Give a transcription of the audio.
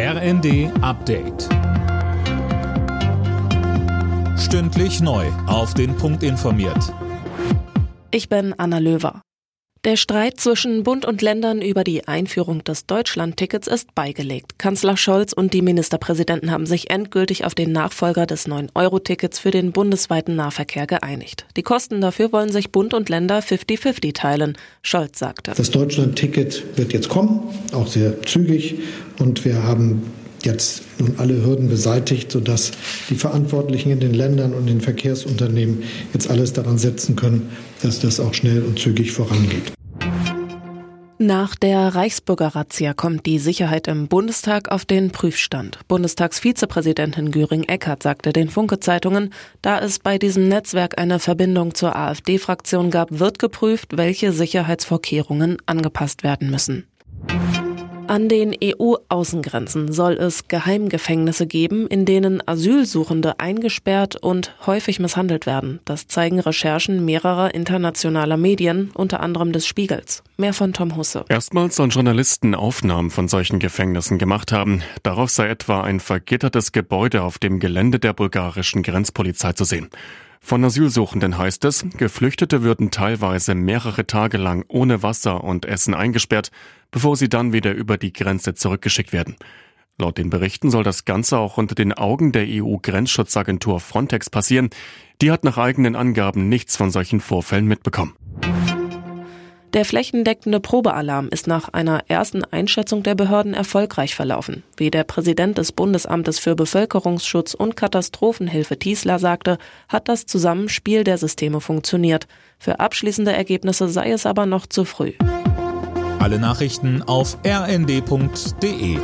RND Update. Stündlich neu. Auf den Punkt informiert. Ich bin Anna Löwer. Der Streit zwischen Bund und Ländern über die Einführung des Deutschlandtickets ist beigelegt. Kanzler Scholz und die Ministerpräsidenten haben sich endgültig auf den Nachfolger des 9-Euro-Tickets für den bundesweiten Nahverkehr geeinigt. Die Kosten dafür wollen sich Bund und Länder 50-50 teilen. Scholz sagte. Das Deutschlandticket wird jetzt kommen, auch sehr zügig. Und wir haben jetzt nun alle Hürden beseitigt, sodass die Verantwortlichen in den Ländern und den Verkehrsunternehmen jetzt alles daran setzen können, dass das auch schnell und zügig vorangeht. Nach der Reichsbürger-Razzia kommt die Sicherheit im Bundestag auf den Prüfstand. Bundestagsvizepräsidentin Göring-Eckardt sagte den Funke-Zeitungen, da es bei diesem Netzwerk eine Verbindung zur AfD-Fraktion gab, wird geprüft, welche Sicherheitsvorkehrungen angepasst werden müssen. An den EU-Außengrenzen soll es Geheimgefängnisse geben, in denen Asylsuchende eingesperrt und häufig misshandelt werden. Das zeigen Recherchen mehrerer internationaler Medien, unter anderem des Spiegels. Mehr von Tom Husse. Erstmals sollen Journalisten Aufnahmen von solchen Gefängnissen gemacht haben. Darauf sei etwa ein vergittertes Gebäude auf dem Gelände der bulgarischen Grenzpolizei zu sehen. Von Asylsuchenden heißt es, Geflüchtete würden teilweise mehrere Tage lang ohne Wasser und Essen eingesperrt, bevor sie dann wieder über die Grenze zurückgeschickt werden. Laut den Berichten soll das Ganze auch unter den Augen der EU-Grenzschutzagentur Frontex passieren. Die hat nach eigenen Angaben nichts von solchen Vorfällen mitbekommen. Der flächendeckende Probealarm ist nach einer ersten Einschätzung der Behörden erfolgreich verlaufen. Wie der Präsident des Bundesamtes für Bevölkerungsschutz und Katastrophenhilfe Tiesler sagte, hat das Zusammenspiel der Systeme funktioniert. Für abschließende Ergebnisse sei es aber noch zu früh. Alle Nachrichten auf rnd.de